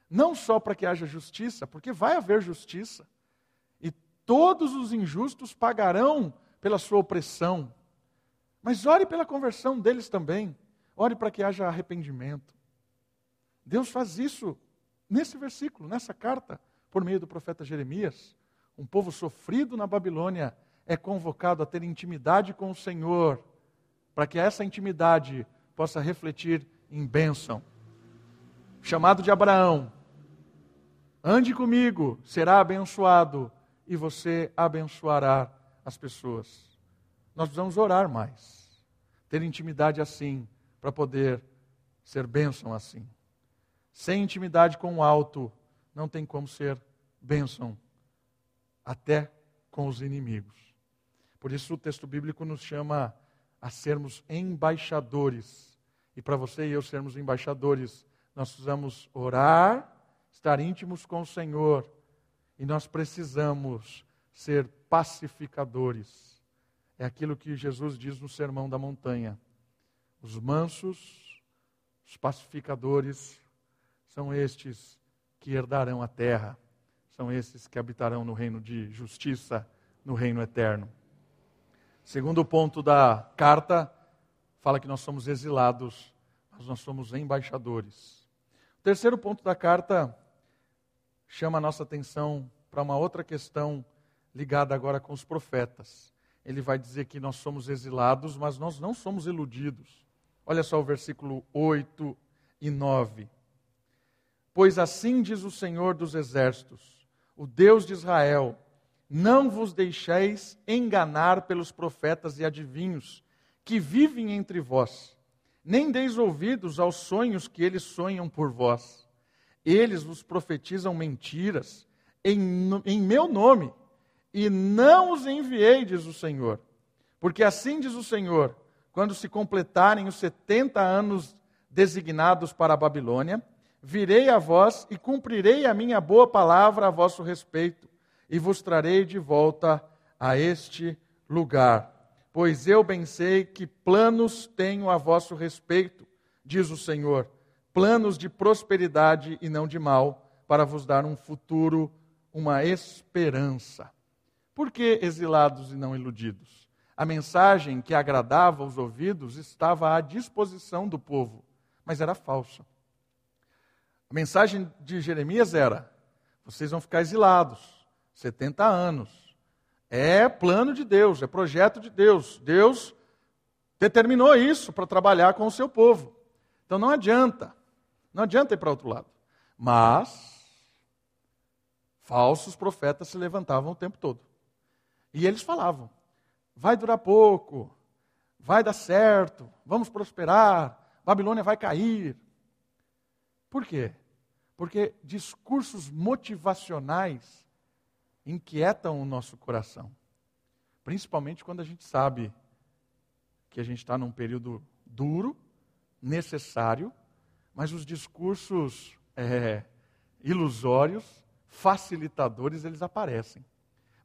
A: não só para que haja justiça, porque vai haver justiça, todos os injustos pagarão pela sua opressão, mas ore pela conversão deles também, ore para que haja arrependimento. Deus faz isso nesse versículo, nessa carta, por meio do profeta Jeremias. Um povo sofrido na Babilônia é convocado a ter intimidade com o Senhor, para que essa intimidade possa refletir em bênção. Chamado de Abraão, ande comigo, será abençoado, e você abençoará as pessoas. Nós precisamos orar mais, ter intimidade assim, para poder ser bênção assim. Sem intimidade com o alto, não tem como ser bênção, até com os inimigos. Por isso o texto bíblico nos chama a sermos embaixadores. E para você e eu sermos embaixadores, nós precisamos orar, estar íntimos com o Senhor, e nós precisamos ser pacificadores. É aquilo que Jesus diz no Sermão da Montanha. Os mansos, os pacificadores, são estes que herdarão a terra, são esses que habitarão no reino de justiça, no reino eterno. Segundo ponto da carta, fala que nós somos exilados, mas nós somos embaixadores. Terceiro ponto da carta chama a nossa atenção para uma outra questão ligada agora com os profetas. Ele vai dizer que nós somos exilados, mas nós não somos iludidos. Olha só o versículo 8 e 9. Pois assim diz o Senhor dos Exércitos, o Deus de Israel: Não vos deixeis enganar pelos profetas e adivinhos que vivem entre vós, nem deis ouvidos aos sonhos que eles sonham por vós. Eles vos profetizam mentiras em, em meu nome, e não os enviei, diz o Senhor. Porque assim diz o Senhor: quando se completarem os setenta anos designados para a Babilônia, virei a vós e cumprirei a minha boa palavra a vosso respeito, e vos trarei de volta a este lugar. Pois eu bem sei que planos tenho a vosso respeito, diz o Senhor, planos de prosperidade e não de mal, para vos dar um futuro, uma esperança. Por que exilados e não iludidos? A mensagem que agradava aos ouvidos estava à disposição do povo, mas era falsa. A mensagem de Jeremias era: vocês vão ficar exilados 70 anos. É plano de Deus, é projeto de Deus. Deus determinou isso para trabalhar com o seu povo. Então não adianta, não adianta ir para outro lado. Mas falsos profetas se levantavam o tempo todo. E eles falavam: vai durar pouco, vai dar certo, vamos prosperar, Babilônia vai cair. Por quê? Porque discursos motivacionais inquietam o nosso coração. Principalmente quando a gente sabe que a gente está num período duro, necessário, mas os discursos é, ilusórios, facilitadores, eles aparecem.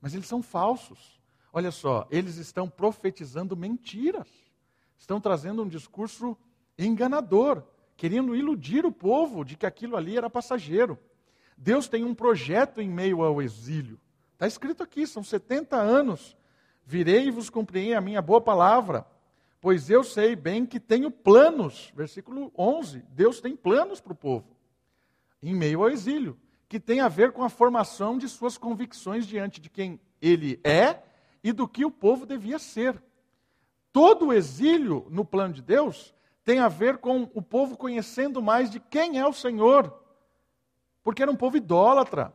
A: Mas eles são falsos. Olha só, eles estão profetizando mentiras. Estão trazendo um discurso enganador, querendo iludir o povo de que aquilo ali era passageiro. Deus tem um projeto em meio ao exílio. Está escrito aqui, são 70 anos. Virei e vos cumprirei a minha boa palavra, pois eu sei bem que tenho planos. Versículo 11. Deus tem planos para o povo, em meio ao exílio que tem a ver com a formação de suas convicções diante de quem ele é e do que o povo devia ser. Todo o exílio no plano de Deus tem a ver com o povo conhecendo mais de quem é o Senhor, porque era um povo idólatra,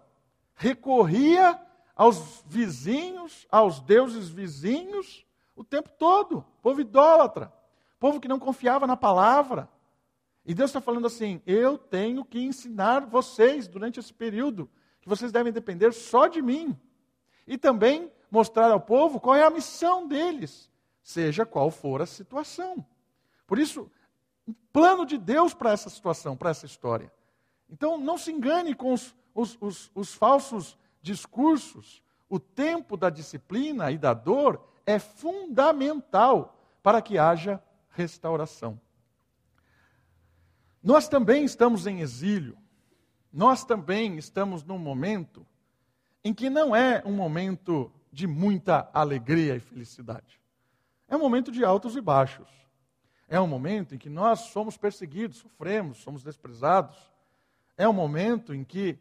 A: recorria aos vizinhos, aos deuses vizinhos, o tempo todo, povo idólatra, povo que não confiava na palavra. E Deus está falando assim: eu tenho que ensinar vocês durante esse período que vocês devem depender só de mim. E também mostrar ao povo qual é a missão deles, seja qual for a situação. Por isso, um plano de Deus para essa situação, para essa história. Então, não se engane com os, os, os, os falsos discursos. O tempo da disciplina e da dor é fundamental para que haja restauração. Nós também estamos em exílio. Nós também estamos num momento em que não é um momento de muita alegria e felicidade. É um momento de altos e baixos. É um momento em que nós somos perseguidos, sofremos, somos desprezados. É um momento em que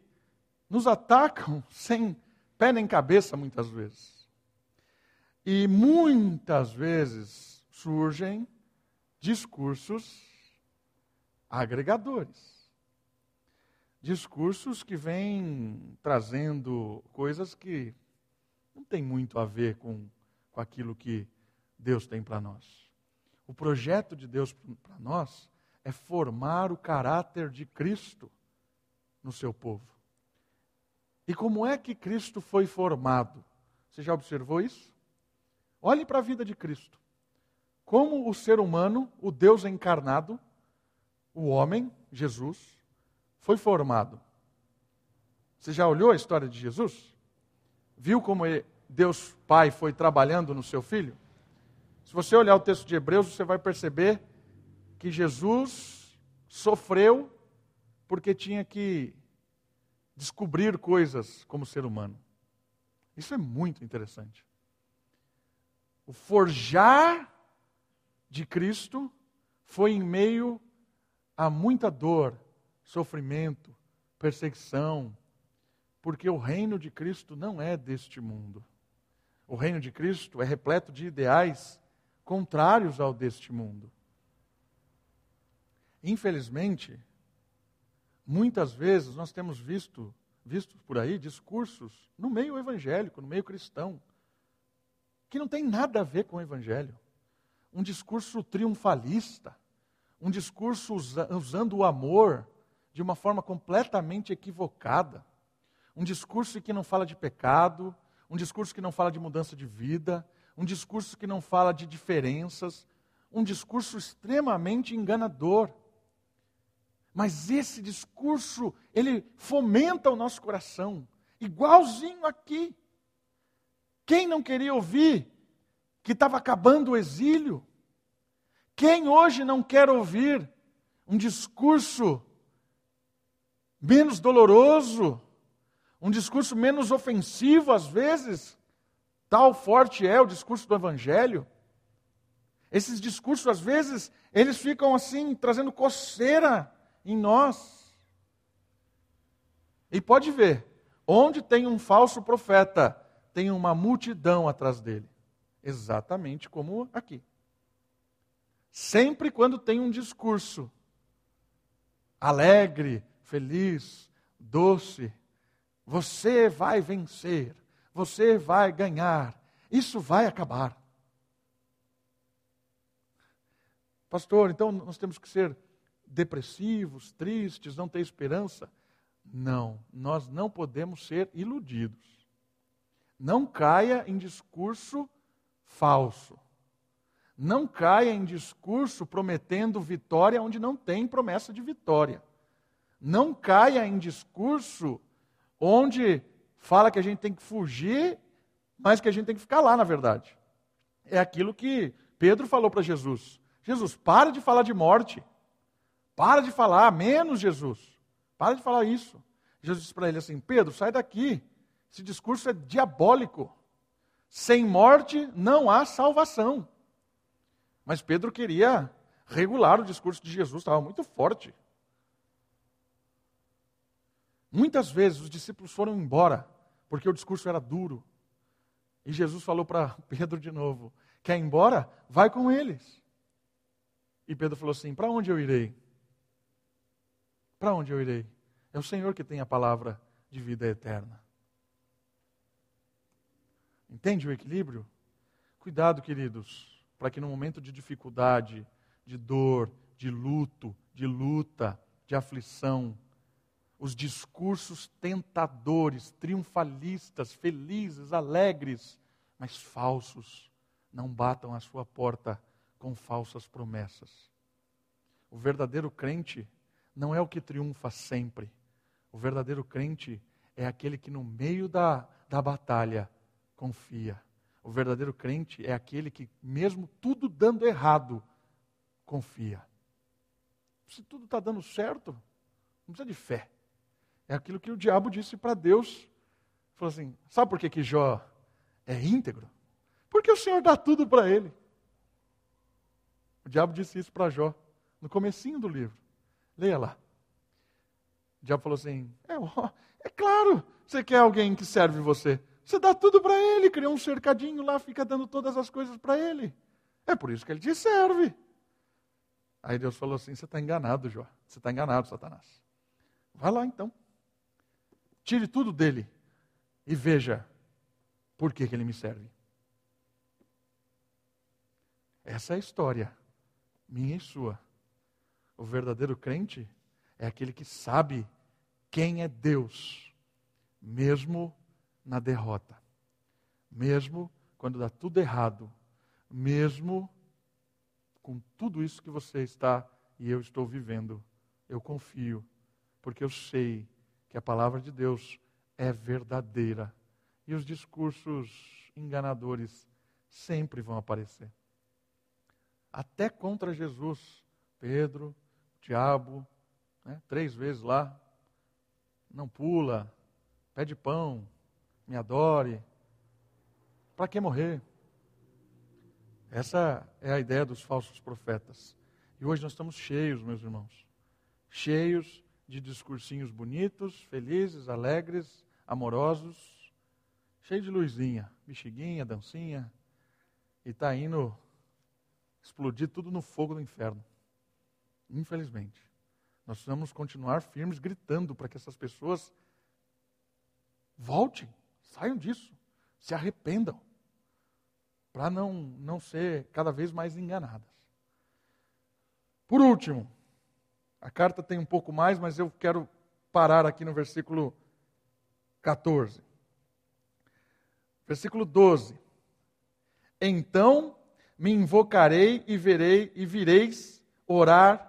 A: nos atacam sem pé nem cabeça, muitas vezes. E muitas vezes surgem discursos agregadores. Discursos que vêm trazendo coisas que não tem muito a ver com, com aquilo que Deus tem para nós. O projeto de Deus para nós é formar o caráter de Cristo no seu povo. E como é que Cristo foi formado? Você já observou isso? Olhe para a vida de Cristo. Como o ser humano, o Deus encarnado, o homem, Jesus, foi formado. Você já olhou a história de Jesus? Viu como Deus Pai foi trabalhando no seu filho? Se você olhar o texto de Hebreus, você vai perceber que Jesus sofreu porque tinha que descobrir coisas como ser humano. Isso é muito interessante. O forjar de Cristo foi em meio há muita dor, sofrimento, perseguição, porque o reino de Cristo não é deste mundo. O reino de Cristo é repleto de ideais contrários ao deste mundo. Infelizmente, muitas vezes nós temos visto, visto por aí discursos no meio evangélico, no meio cristão, que não tem nada a ver com o evangelho. Um discurso triunfalista, um discurso usando o amor de uma forma completamente equivocada. Um discurso que não fala de pecado, um discurso que não fala de mudança de vida, um discurso que não fala de diferenças, um discurso extremamente enganador. Mas esse discurso, ele fomenta o nosso coração, igualzinho aqui. Quem não queria ouvir que estava acabando o exílio? Quem hoje não quer ouvir um discurso menos doloroso, um discurso menos ofensivo às vezes? Tal forte é o discurso do Evangelho. Esses discursos, às vezes, eles ficam assim, trazendo coceira em nós. E pode ver, onde tem um falso profeta, tem uma multidão atrás dele. Exatamente como aqui. Sempre quando tem um discurso alegre, feliz, doce, você vai vencer, você vai ganhar, isso vai acabar. Pastor, então nós temos que ser depressivos, tristes, não ter esperança? Não, nós não podemos ser iludidos. Não caia em discurso falso. Não caia em discurso prometendo vitória onde não tem promessa de vitória. Não caia em discurso onde fala que a gente tem que fugir, mas que a gente tem que ficar lá, na verdade. É aquilo que Pedro falou para Jesus. Jesus, para de falar de morte. Para de falar, menos Jesus. Para de falar isso. Jesus disse para ele assim: Pedro, sai daqui. Esse discurso é diabólico. Sem morte não há salvação. Mas Pedro queria regular o discurso de Jesus, estava muito forte. Muitas vezes os discípulos foram embora, porque o discurso era duro. E Jesus falou para Pedro de novo: Quer ir embora? Vai com eles. E Pedro falou assim: Para onde eu irei? Para onde eu irei? É o Senhor que tem a palavra de vida eterna. Entende o equilíbrio? Cuidado, queridos, para que no momento de dificuldade, de dor, de luto, de luta, de aflição, os discursos tentadores, triunfalistas, felizes, alegres, mas falsos, não batam a sua porta com falsas promessas. O verdadeiro crente não é o que triunfa sempre. O verdadeiro crente é aquele que, no meio da, da batalha, confia. O verdadeiro crente é aquele que, mesmo tudo dando errado, confia. Se tudo está dando certo, não precisa de fé. É aquilo que o diabo disse para Deus. Falou assim: sabe por que, que Jó é íntegro? Porque o Senhor dá tudo para ele. O diabo disse isso para Jó, no comecinho do livro. Leia lá. O diabo falou assim: é, é claro, você quer alguém que serve você. Você dá tudo para ele, cria um cercadinho lá, fica dando todas as coisas para ele. É por isso que ele te serve. Aí Deus falou assim: você está enganado, Jó. Você está enganado, Satanás. Vai lá então. Tire tudo dele e veja por que, que ele me serve. Essa é a história minha e sua. O verdadeiro crente é aquele que sabe quem é Deus, mesmo na derrota, mesmo quando dá tudo errado, mesmo com tudo isso que você está e eu estou vivendo. Eu confio, porque eu sei que a palavra de Deus é verdadeira e os discursos enganadores sempre vão aparecer até contra Jesus. Pedro, diabo, né, três vezes lá, não pula, pede pão, me adore. Para que morrer? Essa é a ideia dos falsos profetas. E hoje nós estamos cheios, meus irmãos, cheios de discursinhos bonitos, felizes, alegres, amorosos, cheio de luzinha, bexiguinha, dancinha, e está indo explodir tudo no fogo do inferno. Infelizmente. Nós precisamos continuar firmes, gritando para que essas pessoas voltem, saiam disso, se arrependam, para não, não ser cada vez mais enganadas. Por último, a carta tem um pouco mais, mas eu quero parar aqui no versículo 14. Versículo 12. Então me invocarei e verei e vireis orar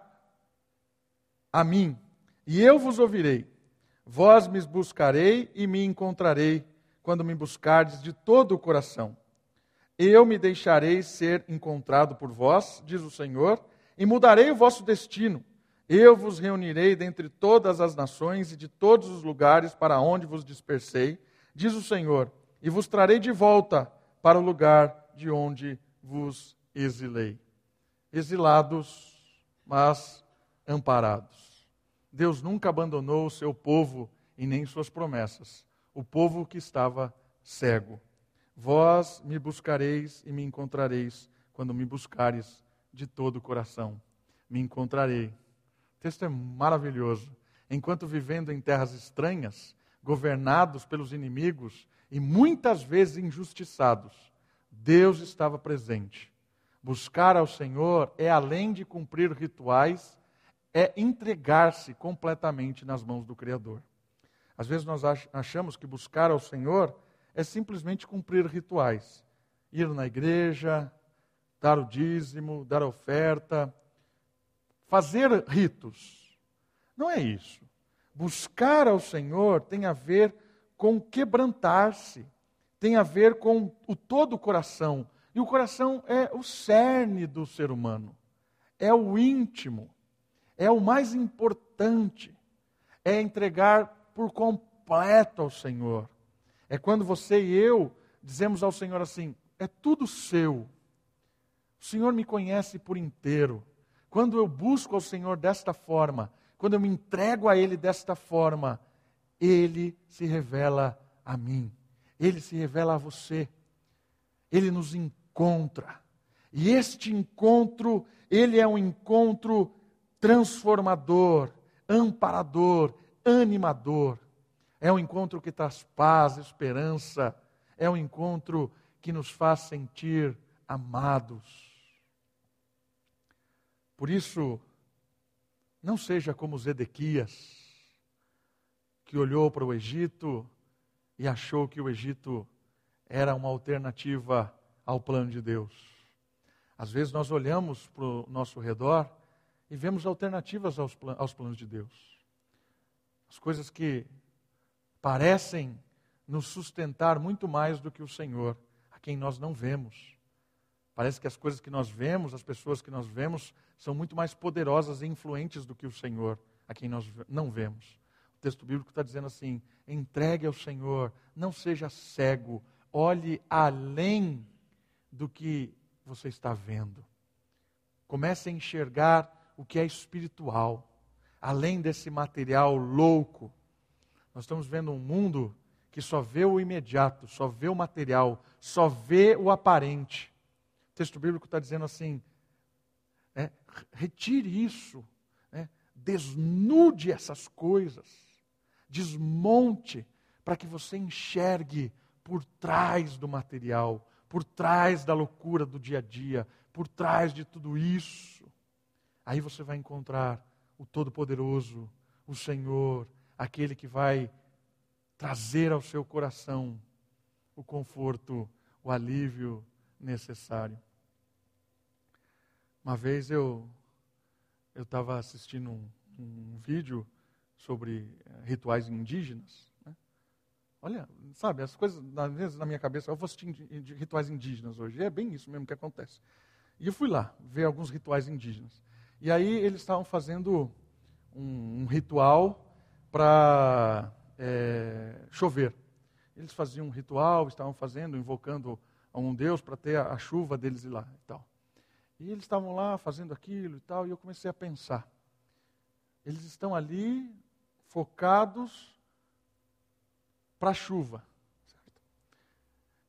A: a mim, e eu vos ouvirei. Vós me buscarei e me encontrarei quando me buscardes de todo o coração. Eu me deixarei ser encontrado por vós, diz o Senhor, e mudarei o vosso destino. Eu vos reunirei dentre todas as nações e de todos os lugares para onde vos dispersei, diz o Senhor, e vos trarei de volta para o lugar de onde vos exilei. Exilados, mas amparados. Deus nunca abandonou o seu povo e nem suas promessas. O povo que estava cego. Vós me buscareis e me encontrareis quando me buscares de todo o coração. Me encontrarei. O texto é maravilhoso. Enquanto vivendo em terras estranhas, governados pelos inimigos e muitas vezes injustiçados, Deus estava presente. Buscar ao Senhor é além de cumprir rituais, é entregar-se completamente nas mãos do Criador. Às vezes nós achamos que buscar ao Senhor é simplesmente cumprir rituais. Ir na igreja, dar o dízimo, dar a oferta, fazer ritos. Não é isso. Buscar ao Senhor tem a ver com quebrantar-se, tem a ver com o todo o coração. E o coração é o cerne do ser humano, é o íntimo, é o mais importante, é entregar por completo ao Senhor. É quando você e eu dizemos ao Senhor assim: é tudo seu. O Senhor me conhece por inteiro. Quando eu busco ao Senhor desta forma, quando eu me entrego a Ele desta forma, Ele se revela a mim, Ele se revela a você, Ele nos encontra. E este encontro, ele é um encontro transformador, amparador, animador. É um encontro que traz paz, esperança. É um encontro que nos faz sentir amados. Por isso, não seja como Zedequias, que olhou para o Egito e achou que o Egito era uma alternativa ao plano de Deus. Às vezes nós olhamos para o nosso redor e vemos alternativas aos, planos de Deus. As coisas que parecem nos sustentar muito mais do que o Senhor, a quem nós não vemos. Parece que as coisas que nós vemos, as pessoas que nós vemos, são muito mais poderosas e influentes do que o Senhor, a quem nós não vemos. O texto bíblico está dizendo assim: entregue ao Senhor, não seja cego, olhe além do que você está vendo. Comece a enxergar o que é espiritual, além desse material louco nós estamos vendo um mundo que só vê o imediato, só vê o material, só vê o aparente. O texto bíblico está dizendo assim: é, retire isso, né, desnude essas coisas, desmonte, para que você enxergue por trás do material, por trás da loucura do dia a dia, por trás de tudo isso. Aí você vai encontrar o Todo-Poderoso, o Senhor, aquele que vai trazer ao seu coração o conforto, o alívio necessário. Uma vez eu eu estava assistindo um, um, vídeo sobre eh, rituais indígenas. Né? Olha, sabe, as coisas, às vezes na minha cabeça, eu vou assistir rituais indígenas hoje. E é bem isso mesmo que acontece. E eu fui lá ver alguns rituais indígenas. E aí eles estavam fazendo um, um ritual para é, chover. Eles faziam um ritual, estavam fazendo, invocando a um Deus para ter a, a, chuva deles lá e tal. E eles estavam lá fazendo aquilo e tal, e eu comecei a pensar. Eles estão ali focados para a chuva. Certo?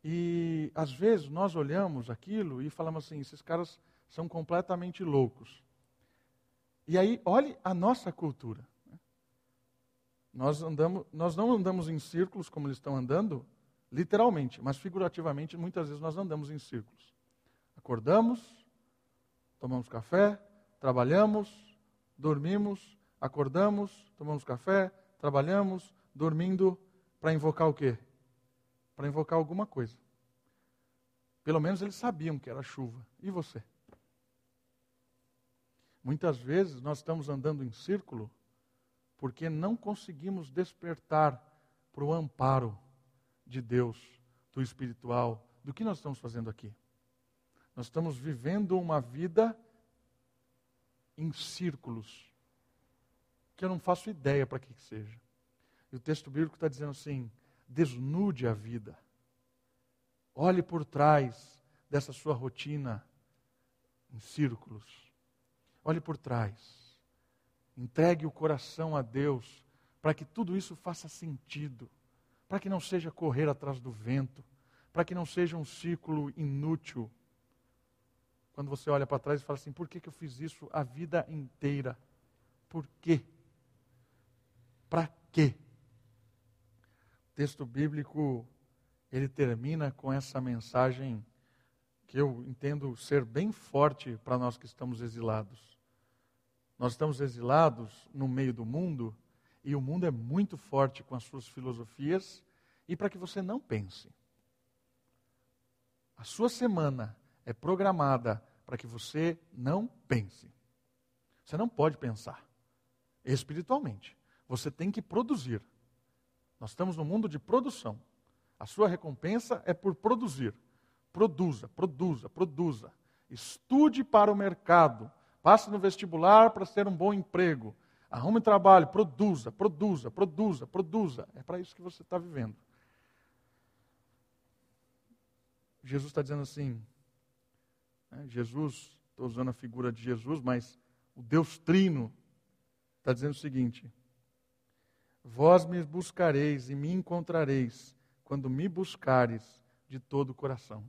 A: E às vezes nós olhamos aquilo e falamos assim: esses caras são completamente loucos. E aí, olhe a nossa cultura. Nós, andamos, nós não andamos em círculos como eles estão andando, literalmente, mas figurativamente, muitas vezes nós andamos em círculos. Acordamos, tomamos café, trabalhamos, dormimos, acordamos, tomamos café, trabalhamos, dormindo, para invocar o quê? para invocar alguma coisa. Pelo menos eles sabiam que era chuva. E você? Muitas vezes nós estamos andando em círculo porque não conseguimos despertar para o amparo de Deus, do espiritual, do que nós estamos fazendo aqui. Nós estamos vivendo uma vida em círculos, que eu não faço ideia para que, que seja. E o texto bíblico está dizendo assim: desnude a vida. Olhe por trás dessa sua rotina em círculos. Olhe por trás. Entregue o coração a Deus para que tudo isso faça sentido, para que não seja correr atrás do vento, para que não seja um ciclo inútil. Quando você olha para trás e fala assim: por que, que eu fiz isso a vida inteira? Por quê? Para quê? O texto bíblico ele termina com essa mensagem que eu entendo ser bem forte para nós que estamos exilados. Nós estamos exilados no meio do mundo e o mundo é muito forte com as suas filosofias e para que você não pense. A sua semana é programada para que você não pense. Você não pode pensar espiritualmente. Você tem que produzir. Nós estamos no mundo de produção. A sua recompensa é por produzir. Produza, produza, produza. Estude para o mercado. Passe no vestibular para ter um bom emprego. Arrume trabalho, produza, produza, produza, produza. É para isso que você está vivendo. Jesus está dizendo assim: né, Jesus, estou usando a figura de Jesus, mas o Deus Trino está dizendo o seguinte: Vós me buscareis e me encontrareis quando me buscares de todo o coração.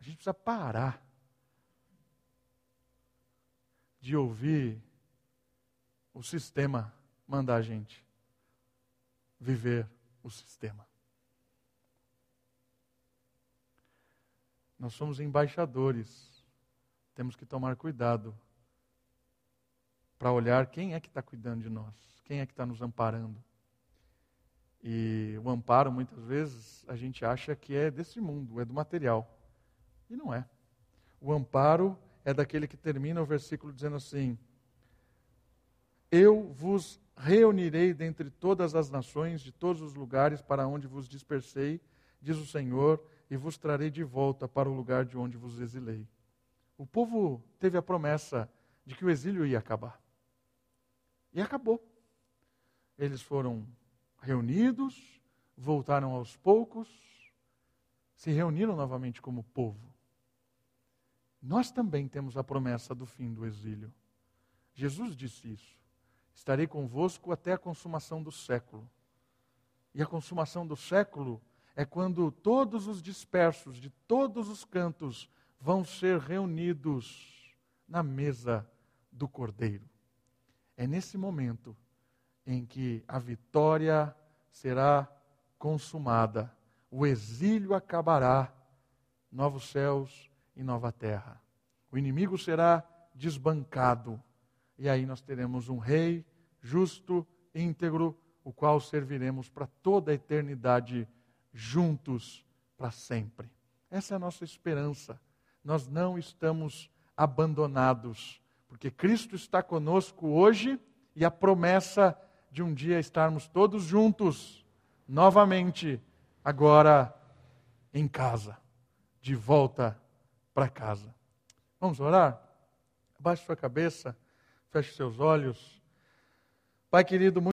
A: A gente precisa parar de ouvir o sistema mandar a gente viver o sistema. Nós somos embaixadores. Temos que tomar cuidado para olhar quem é que está cuidando de nós, quem é que está nos amparando. E o amparo, muitas vezes, a gente acha que é desse mundo, é do material. E não é. O amparo é daquele que termina o versículo dizendo assim: Eu vos reunirei dentre todas as nações, de todos os lugares para onde vos dispersei, diz o Senhor, e vos trarei de volta para o lugar de onde vos exilei. O povo teve a promessa de que o exílio ia acabar. E acabou. Eles foram reunidos, voltaram aos poucos, se reuniram novamente como povo. Nós também temos a promessa do fim do exílio. Jesus disse isso. Estarei convosco até a consumação do século. E a consumação do século é quando todos os dispersos de todos os cantos vão ser reunidos na mesa do Cordeiro. É nesse momento em que a vitória será consumada, o exílio acabará, novos céus e nova terra. O inimigo será desbancado, e aí nós teremos um rei justo, íntegro, o qual serviremos para toda a eternidade juntos para sempre. Essa é a nossa esperança. Nós não estamos abandonados, porque Cristo está conosco hoje e a promessa de um dia estarmos todos juntos, novamente, agora em casa, de volta para casa. Vamos orar? Abaixe sua cabeça, feche seus olhos. Pai querido, muito